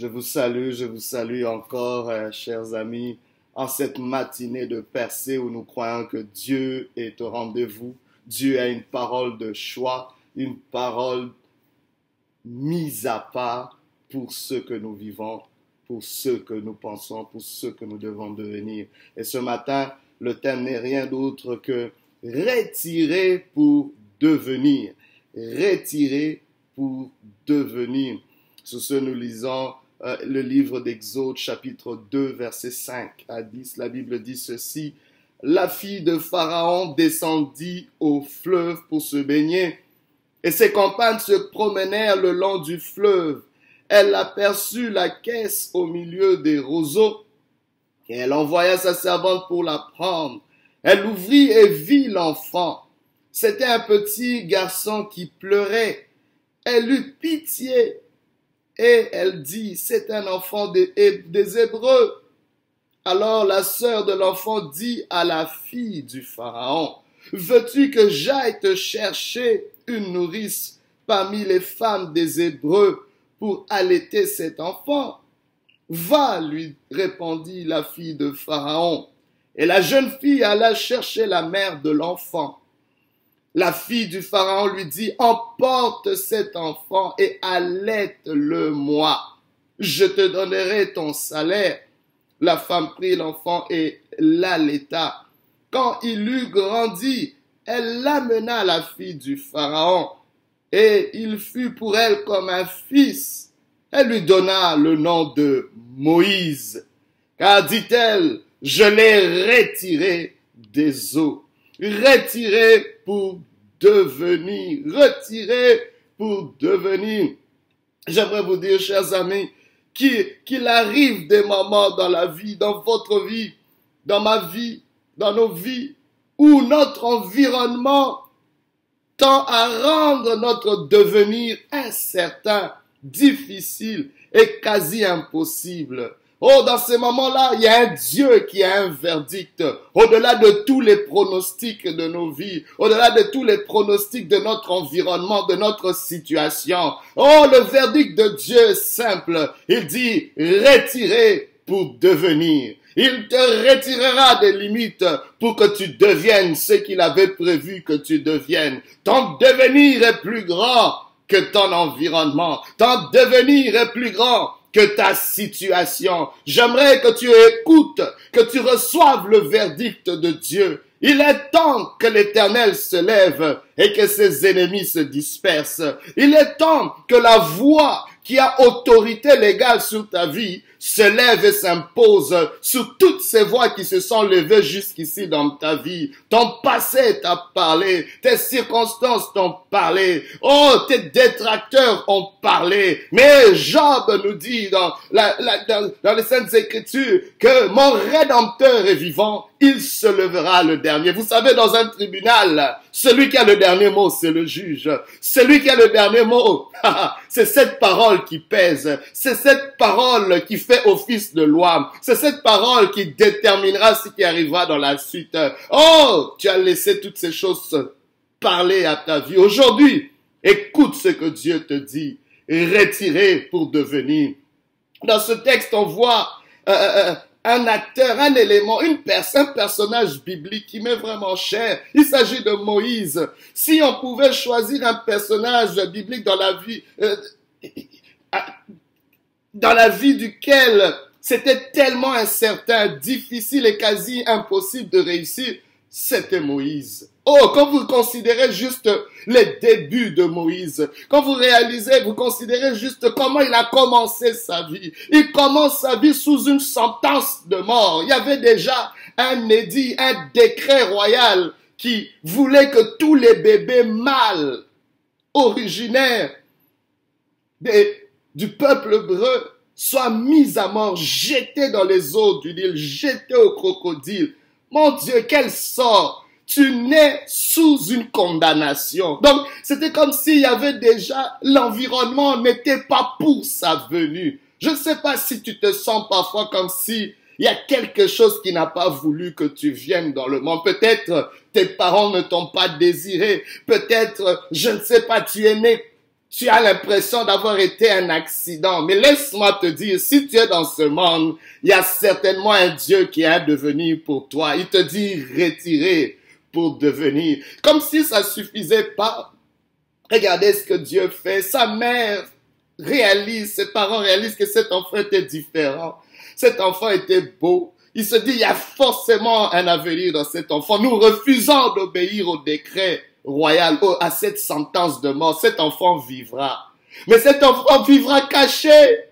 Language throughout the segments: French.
Je vous salue, je vous salue encore, euh, chers amis, en cette matinée de percée où nous croyons que Dieu est au rendez-vous. Dieu a une parole de choix, une parole mise à part pour ce que nous vivons, pour ce que nous pensons, pour ce que nous devons devenir. Et ce matin, le thème n'est rien d'autre que retirer pour devenir. Retirer pour devenir. Sur ce, nous lisons euh, le livre d'Exode, chapitre 2, verset 5 à 10. La Bible dit ceci. La fille de Pharaon descendit au fleuve pour se baigner, et ses compagnes se promenèrent le long du fleuve. Elle aperçut la caisse au milieu des roseaux, et elle envoya sa servante pour la prendre. Elle ouvrit et vit l'enfant. C'était un petit garçon qui pleurait. Elle eut pitié et elle dit, c'est un enfant des, Hébreux. Alors la sœur de l'enfant dit à la fille du Pharaon, veux-tu que j'aille te chercher une nourrice parmi les femmes des Hébreux pour allaiter cet enfant? Va, lui répondit la fille de Pharaon. Et la jeune fille alla chercher la mère de l'enfant. La fille du Pharaon lui dit, emporte cet enfant et allaite-le moi. Je te donnerai ton salaire. La femme prit l'enfant et l'allaita. Quand il eut grandi, elle l'amena à la fille du Pharaon, et il fut pour elle comme un fils. Elle lui donna le nom de Moïse, car dit-elle, je l'ai retiré des eaux retirer pour devenir, retirer pour devenir. J'aimerais vous dire, chers amis, qu'il arrive des moments dans la vie, dans votre vie, dans ma vie, dans nos vies, où notre environnement tend à rendre notre devenir incertain, difficile et quasi impossible. Oh, dans ces moments-là, il y a un Dieu qui a un verdict. Au-delà de tous les pronostics de nos vies, au-delà de tous les pronostics de notre environnement, de notre situation. Oh, le verdict de Dieu est simple. Il dit, retirez pour devenir. Il te retirera des limites pour que tu deviennes ce qu'il avait prévu que tu deviennes. Ton devenir est plus grand que ton environnement. Ton devenir est plus grand que ta situation. J'aimerais que tu écoutes, que tu reçoives le verdict de Dieu. Il est temps que l'Éternel se lève et que ses ennemis se dispersent. Il est temps que la voix qui a autorité légale sur ta vie se lève et s'impose sur toutes ces voix qui se sont levées jusqu'ici dans ta vie. Ton passé t'a parlé, tes circonstances t'ont parlé, oh, tes détracteurs ont parlé. Mais Job nous dit dans, dans les Saintes Écritures que mon Rédempteur est vivant, il se levera le dernier. Vous savez, dans un tribunal, celui qui a le dernier mot, c'est le juge. Celui qui a le dernier mot, c'est cette parole qui pèse. C'est cette parole qui fait office de loi. C'est cette parole qui déterminera ce qui arrivera dans la suite. Oh, tu as laissé toutes ces choses parler à ta vie. Aujourd'hui, écoute ce que Dieu te dit. Retirer pour devenir. Dans ce texte, on voit euh, euh, euh un acteur, un élément, une personne, un personnage biblique qui m'est vraiment cher. Il s'agit de Moïse. Si on pouvait choisir un personnage biblique dans la vie, euh, dans la vie duquel c'était tellement incertain, difficile et quasi impossible de réussir, c'était Moïse. Oh, quand vous considérez juste les débuts de Moïse, quand vous réalisez, vous considérez juste comment il a commencé sa vie. Il commence sa vie sous une sentence de mort. Il y avait déjà un édit, un décret royal qui voulait que tous les bébés mâles originaires du peuple hébreu soient mis à mort, jetés dans les eaux du Nil, jetés au crocodile. Mon Dieu, quel sort tu nais sous une condamnation. Donc, c'était comme s'il y avait déjà, l'environnement n'était pas pour sa venue. Je ne sais pas si tu te sens parfois comme si il y a quelque chose qui n'a pas voulu que tu viennes dans le monde. Peut-être tes parents ne t'ont pas désiré. Peut-être, je ne sais pas, tu es né Tu as l'impression d'avoir été un accident. Mais laisse-moi te dire, si tu es dans ce monde, il y a certainement un Dieu qui a devenu pour toi. Il te dit retirer pour devenir. Comme si ça suffisait pas. Regardez ce que Dieu fait. Sa mère réalise, ses parents réalisent que cet enfant était différent. Cet enfant était beau. Il se dit, il y a forcément un avenir dans cet enfant. Nous refusons d'obéir au décret royal, à cette sentence de mort. Cet enfant vivra. Mais cet enfant vivra caché.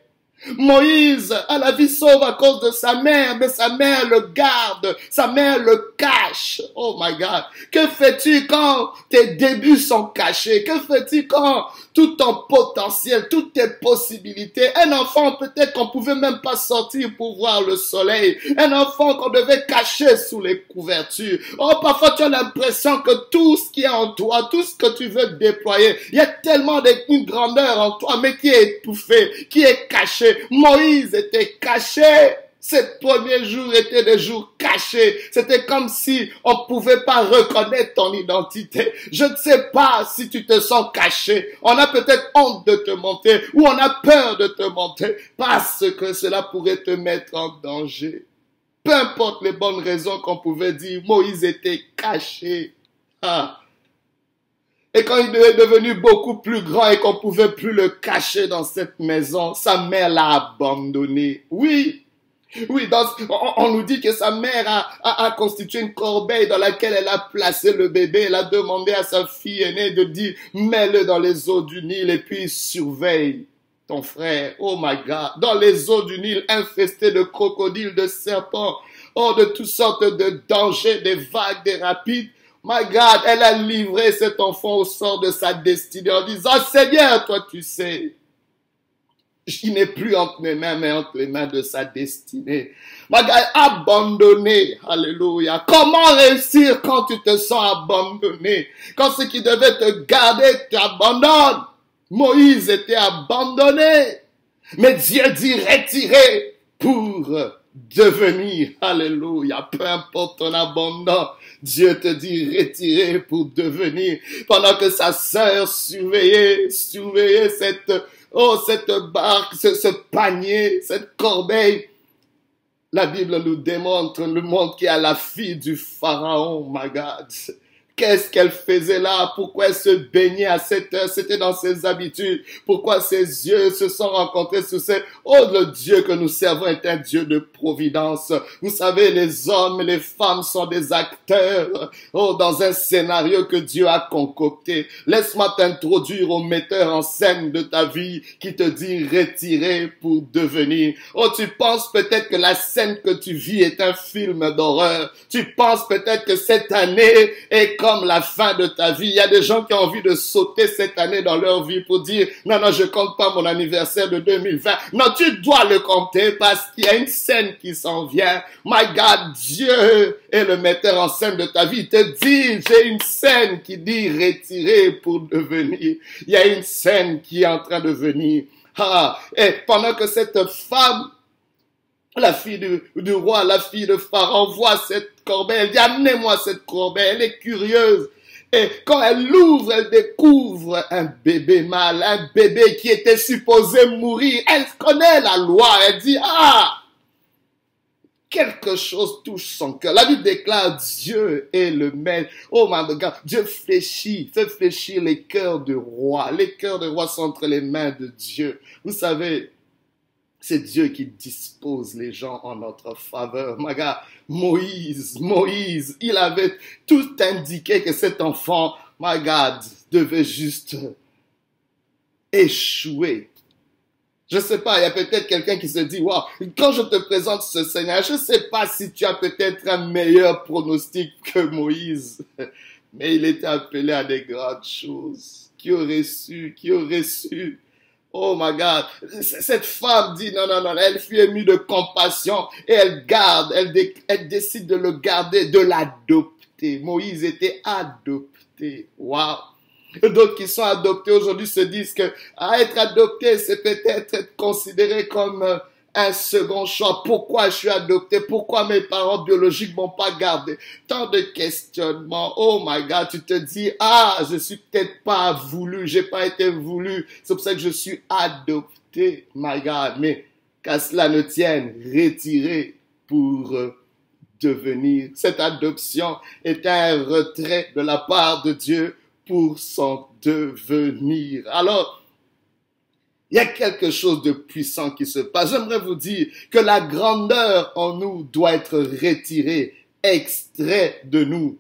Moïse a la vie sauve à cause de sa mère, mais sa mère le garde, sa mère le cache. Oh my God. Que fais-tu quand tes débuts sont cachés? Que fais-tu quand tout ton potentiel, toutes tes possibilités, un enfant peut-être qu'on pouvait même pas sortir pour voir le soleil, un enfant qu'on devait cacher sous les couvertures. Oh, parfois tu as l'impression que tout ce qui est en toi, tout ce que tu veux déployer, il y a tellement d'une grandeur en toi, mais qui est étouffé, qui est Moïse était caché. Ces premiers jours étaient des jours cachés. C'était comme si on pouvait pas reconnaître ton identité. Je ne sais pas si tu te sens caché. On a peut-être honte de te monter ou on a peur de te monter parce que cela pourrait te mettre en danger. Peu importe les bonnes raisons qu'on pouvait dire, Moïse était caché. Ah. Et quand il est devenu beaucoup plus grand et qu'on pouvait plus le cacher dans cette maison, sa mère l'a abandonné. Oui. Oui, on, nous dit que sa mère a, a, constitué une corbeille dans laquelle elle a placé le bébé. Elle a demandé à sa fille aînée de dire, mets-le dans les eaux du Nil et puis surveille ton frère. Oh my God. Dans les eaux du Nil infestées de crocodiles, de serpents, oh, de toutes sortes de dangers, des vagues, des rapides. My God, elle a livré cet enfant au sort de sa destinée en disant, Seigneur, toi tu sais, il n'est plus entre mes mains, mais entre les mains de sa destinée. My God, abandonné. Alléluia. Comment réussir quand tu te sens abandonné? Quand ce qui devait te garder t'abandonne. Moïse était abandonné. Mais Dieu dit retirer pour devenir. Alléluia. Peu importe ton abandon, Dieu te dit retirer pour devenir. Pendant que sa sœur surveillait, surveillait cette, oh, cette barque, ce, ce panier, cette corbeille. La Bible nous démontre le monde qui a la fille du pharaon, my God. Qu'est-ce qu'elle faisait là? Pourquoi elle se baignait à cette heure? C'était dans ses habitudes. Pourquoi ses yeux se sont rencontrés sous ses... Oh, le Dieu que nous servons est un Dieu de providence. Vous savez, les hommes et les femmes sont des acteurs. Oh, dans un scénario que Dieu a concocté. Laisse-moi t'introduire au metteur en scène de ta vie qui te dit retirer pour devenir. Oh, tu penses peut-être que la scène que tu vis est un film d'horreur. Tu penses peut-être que cette année est la fin de ta vie. Il y a des gens qui ont envie de sauter cette année dans leur vie pour dire, non, non, je compte pas mon anniversaire de 2020. Non, tu dois le compter parce qu'il y a une scène qui s'en vient. My God, Dieu est le metteur en scène de ta vie. Il te dit, j'ai une scène qui dit retirer pour devenir. Il y a une scène qui est en train de venir. Ah, et pendant que cette femme la fille du, roi, la fille de Pharaon voit cette corbeille. Elle dit, amenez-moi cette corbeille. Elle est curieuse. Et quand elle l'ouvre, elle découvre un bébé mâle, un bébé qui était supposé mourir. Elle connaît la loi. Elle dit, ah, quelque chose touche son cœur. La Bible déclare Dieu est le maître. Oh my God, Dieu fléchit, fait fléchir les cœurs de roi. Les cœurs de roi sont entre les mains de Dieu. Vous savez, c'est Dieu qui dispose les gens en notre faveur. Maga, Moïse, Moïse, il avait tout indiqué que cet enfant, God, devait juste échouer. Je sais pas, il y a peut-être quelqu'un qui se dit, wow, quand je te présente ce Seigneur, je sais pas si tu as peut-être un meilleur pronostic que Moïse, mais il était appelé à des grandes choses. Qui aurait su, qui aurait su Oh my God. Cette femme dit non, non, non, elle fut émue de compassion et elle garde, elle, décide de le garder, de l'adopter. Moïse était adopté. Wow. D'autres qui sont adoptés aujourd'hui se disent que à être adopté, c'est peut-être être considéré comme euh, un second choix. Pourquoi je suis adopté? Pourquoi mes parents biologiques m'ont pas gardé? Tant de questionnements. Oh my God, tu te dis, ah, je suis peut-être pas voulu, j'ai pas été voulu. C'est pour ça que je suis adopté. My God. Mais qu'à cela ne tienne, retiré pour euh, devenir. Cette adoption est un retrait de la part de Dieu pour son devenir. Alors, il y a quelque chose de puissant qui se passe. J'aimerais vous dire que la grandeur en nous doit être retirée, extrait de nous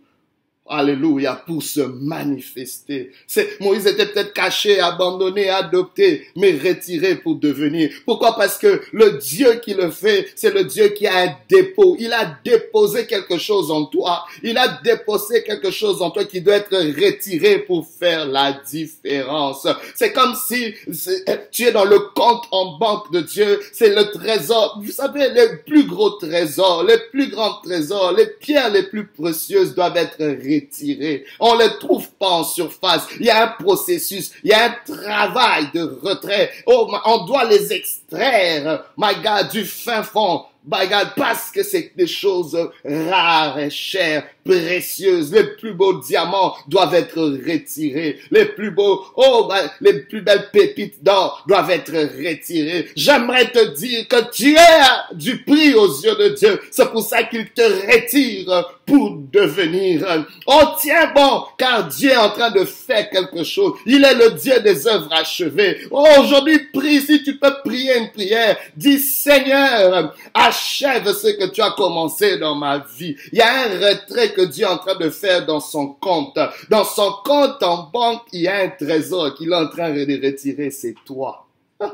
Alléluia, pour se manifester. C'est, Moïse était peut-être caché, abandonné, adopté, mais retiré pour devenir. Pourquoi? Parce que le Dieu qui le fait, c'est le Dieu qui a un dépôt. Il a déposé quelque chose en toi. Il a déposé quelque chose en toi qui doit être retiré pour faire la différence. C'est comme si tu es dans le compte en banque de Dieu. C'est le trésor. Vous savez, les plus gros trésors, les plus grands trésors, les pierres les plus précieuses doivent être retirées on ne les trouve pas en surface. Il y a un processus, il y a un travail de retrait. Oh, on doit les extraire, my God, du fin fond by God, parce que c'est des choses rares et chères, Les plus beaux diamants doivent être retirés. Les plus beaux, oh, les plus belles pépites d'or doivent être retirées. J'aimerais te dire que tu es du prix aux yeux de Dieu. C'est pour ça qu'il te retire pour devenir. Oh, tiens bon, car Dieu est en train de faire quelque chose. Il est le Dieu des œuvres achevées. Oh, aujourd'hui, prie si tu peux prier une prière. Dis, Seigneur, achève ce que tu as commencé dans ma vie. Il y a un retrait que Dieu est en train de faire dans son compte. Dans son compte en banque, il y a un trésor qu'il est en train de retirer, c'est toi.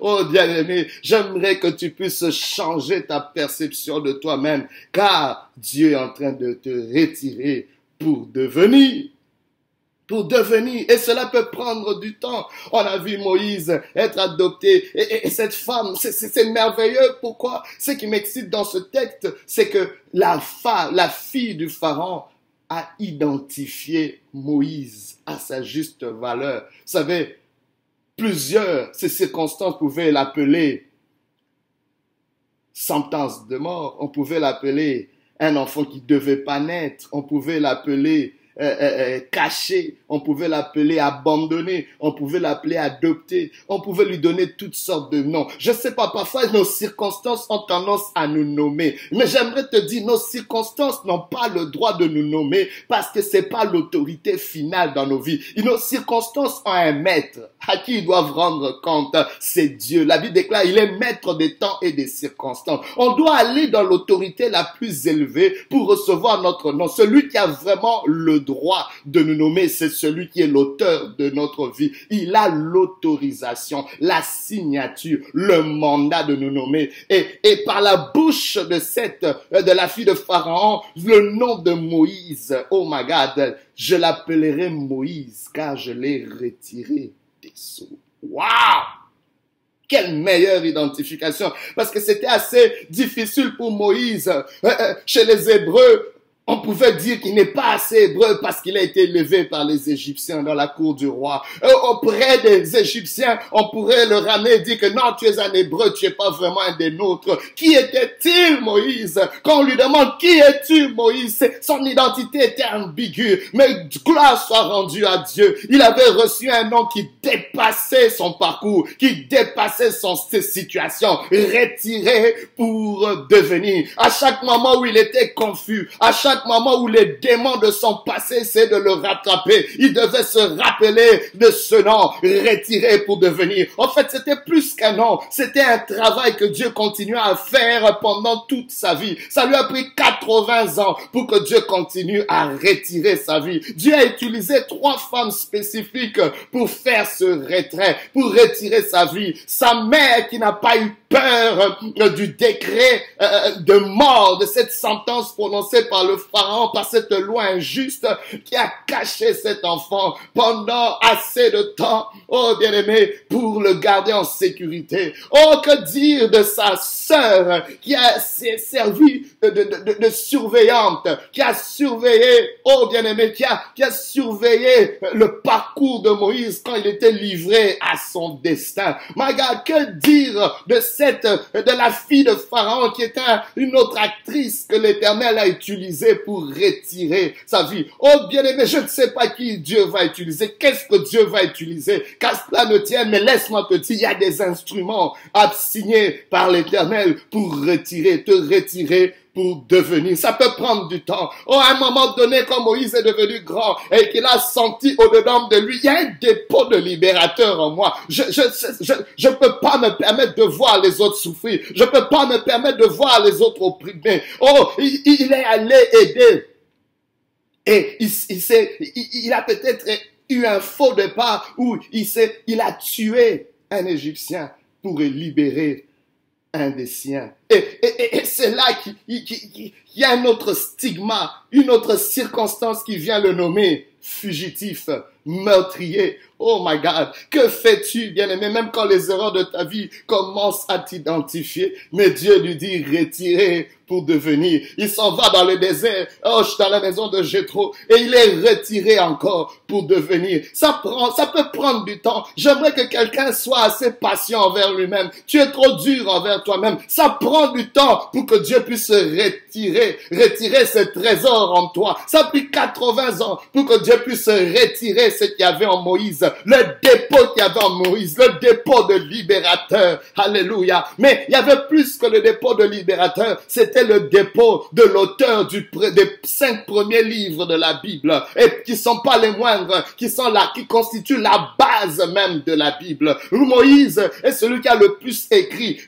oh bien-aimé, j'aimerais que tu puisses changer ta perception de toi-même, car Dieu est en train de te retirer pour devenir pour devenir. Et cela peut prendre du temps. On a vu Moïse être adopté. Et, cette femme, c'est merveilleux. Pourquoi? Ce qui m'excite dans ce texte, c'est que la la fille du Pharaon a identifié Moïse à sa juste valeur. Vous savez, plusieurs, ces circonstances pouvaient l'appeler sentence de mort. On pouvait l'appeler un enfant qui devait pas naître. On pouvait l'appeler euh, euh, euh, caché, on pouvait l'appeler abandonné, on pouvait l'appeler adopté, on pouvait lui donner toutes sortes de noms. Je sais pas, parfois nos circonstances ont tendance à nous nommer, mais j'aimerais te dire, nos circonstances n'ont pas le droit de nous nommer parce que c'est pas l'autorité finale dans nos vies. Et nos circonstances ont un maître à qui ils doivent rendre compte, c'est Dieu. La Bible déclare, il est maître des temps et des circonstances. On doit aller dans l'autorité la plus élevée pour recevoir notre nom, celui qui a vraiment le droit de nous nommer, c'est celui qui est l'auteur de notre vie. Il a l'autorisation, la signature, le mandat de nous nommer. Et, et par la bouche de cette, de la fille de Pharaon, le nom de Moïse, oh my God, je l'appellerai Moïse car je l'ai retiré des sceaux. Wow! Quelle meilleure identification. Parce que c'était assez difficile pour Moïse. Euh, euh, chez les Hébreux, on pouvait dire qu'il n'est pas assez hébreu parce qu'il a été élevé par les Égyptiens dans la cour du roi. Euh, auprès des Égyptiens, on pourrait le ramener et dire que non, tu es un hébreu, tu es pas vraiment un des nôtres. Qui était-il, Moïse? Quand on lui demande qui es-tu, Moïse, son identité était ambiguë. Mais gloire soit rendue à Dieu. Il avait reçu un nom qui dépassait son parcours, qui dépassait son situation, retiré pour devenir. À chaque moment où il était confus, à chaque moment où les démons de son passé essaient de le rattraper, il devait se rappeler de ce nom, retiré pour devenir. En fait, c'était plus qu'un nom, c'était un travail que Dieu continuait à faire pendant toute sa vie. Ça lui a pris 80 ans pour que Dieu continue à retirer sa vie. Dieu a utilisé trois femmes spécifiques pour faire ce retrait, pour retirer sa vie. Sa mère qui n'a pas eu peur euh, du décret euh, de mort, de cette sentence prononcée par le Pharaon, par cette loi injuste qui a caché cet enfant pendant assez de temps, oh bien-aimé, pour le garder en sécurité. Oh, que dire de sa sœur qui a servi de, de, de, surveillante, qui a surveillé, oh bien-aimé, qui a, qui a surveillé le parcours de Moïse quand il était livré à son destin. My que dire de cette, de la fille de Pharaon qui était une autre actrice que l'Éternel a utilisée pour retirer sa vie. Oh bien-aimé, je ne sais pas qui Dieu va utiliser, qu'est-ce que Dieu va utiliser, car cela ne tienne, mais laisse-moi te dire, il y a des instruments assignés par l'Éternel pour retirer, te retirer devenir. Ça peut prendre du temps. Oh, à un moment donné, quand Moïse est devenu grand et qu'il a senti au-dedans de lui, il y a un dépôt de libérateur en moi. Je, je, je, je peux pas me permettre de voir les autres souffrir. Je peux pas me permettre de voir les autres opprimés. Oh, il, il est allé aider. Et il, il, il, il a peut-être eu un faux départ où il, s'est, il a tué un Égyptien pour libérer un des siens. Et, et, et c'est là qu'il y a un autre stigma, une autre circonstance qui vient le nommer fugitif, meurtrier. Oh my God, que fais-tu, bien-aimé, même quand les erreurs de ta vie commencent à t'identifier, mais Dieu lui dit, retirez pour devenir. Il s'en va dans le désert, oh, je suis dans la maison de Jétro, et il est retiré encore pour devenir. Ça prend, ça peut prendre du temps. J'aimerais que quelqu'un soit assez patient envers lui-même. Tu es trop dur envers toi-même. Ça prend du temps pour que Dieu puisse se retirer, retirer ce trésor en toi. Ça a pris 80 ans pour que Dieu puisse retirer ce qu'il y avait en Moïse, le dépôt qu'il y avait en Moïse, le dépôt de libérateur. Alléluia. Mais il y avait plus que le dépôt de libérateur. C'était le dépôt de l'auteur du, des cinq premiers livres de la Bible et qui sont pas les moindres, qui sont là, qui constituent la base même de la Bible. Moïse est celui qui a le plus écrit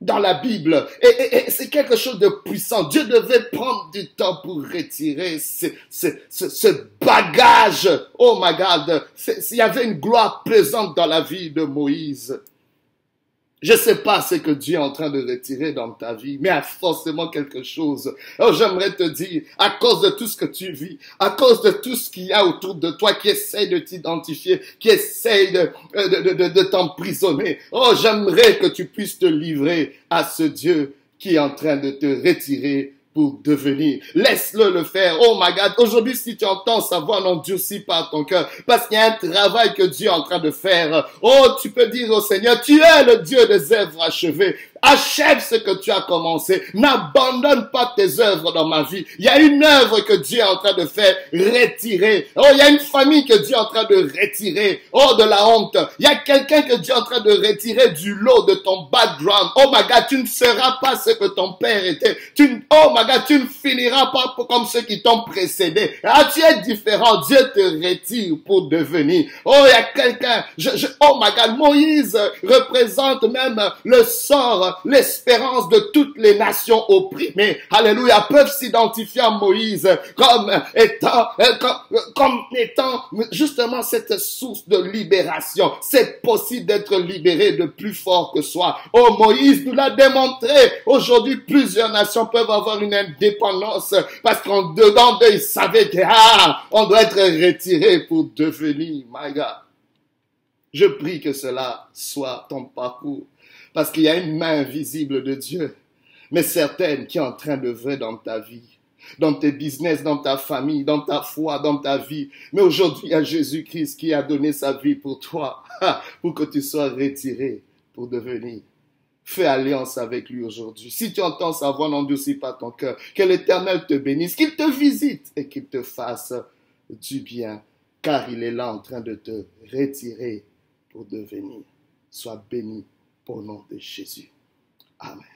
dans la Bible. Et, c'est quelque chose de puissant. Dieu devait prendre du temps pour retirer ce, ce, ce, bagage. Oh my God. Il y avait une gloire présente dans la vie de Moïse. Je ne sais pas ce que Dieu est en train de retirer dans ta vie, mais il y a forcément quelque chose. Alors j'aimerais te dire, à cause de tout ce que tu vis, à cause de tout ce qu'il y a autour de toi qui essaye de t'identifier, qui essaye de, de, de, de t'emprisonner, oh j'aimerais que tu puisses te livrer à ce Dieu qui est en train de te retirer pour devenir. Laisse-le le faire. Oh my God. Aujourd'hui, si tu entends sa voix, n'endurcis pas ton cœur. Parce qu'il y a un travail que Dieu est en train de faire. Oh, tu peux dire au Seigneur, tu es le Dieu des œuvres achevées. Achève ce que tu as commencé. N'abandonne pas tes œuvres dans ma vie. Il y a une œuvre que Dieu est en train de faire retirer. Oh, il y a une famille que Dieu est en train de retirer. Oh, de la honte. Il y a quelqu'un que Dieu est en train de retirer du lot de ton background. Oh my God, tu ne seras pas ce que ton père était. Oh my God, tu ne finiras pas comme ceux qui t'ont précédé. Ah, tu es différent. Dieu te retire pour devenir. Oh, il y a quelqu'un. Je, je, oh my God, Moïse représente même le sort l'espérance de toutes les nations opprimées, alléluia, peuvent s'identifier à Moïse comme étant, euh, comme, comme étant justement cette source de libération. C'est possible d'être libéré de plus fort que soi. Oh, Moïse nous l'a démontré. Aujourd'hui, plusieurs nations peuvent avoir une indépendance parce qu'en dedans d'eux, ils savaient que, ah, on doit être retiré pour devenir, my God. Je prie que cela soit ton parcours parce qu'il y a une main invisible de Dieu, mais certaine qui est en train de vrai dans ta vie dans tes business, dans ta famille, dans ta foi, dans ta vie. Mais aujourd'hui, il y a Jésus-Christ qui a donné sa vie pour toi, pour que tu sois retiré pour devenir. Fais alliance avec lui aujourd'hui. Si tu entends sa voix, n'endurcis pas ton cœur. Que l'Éternel te bénisse, qu'il te visite et qu'il te fasse du bien, car il est là en train de te retirer devenir. Sois béni au nom de Jésus. Amen.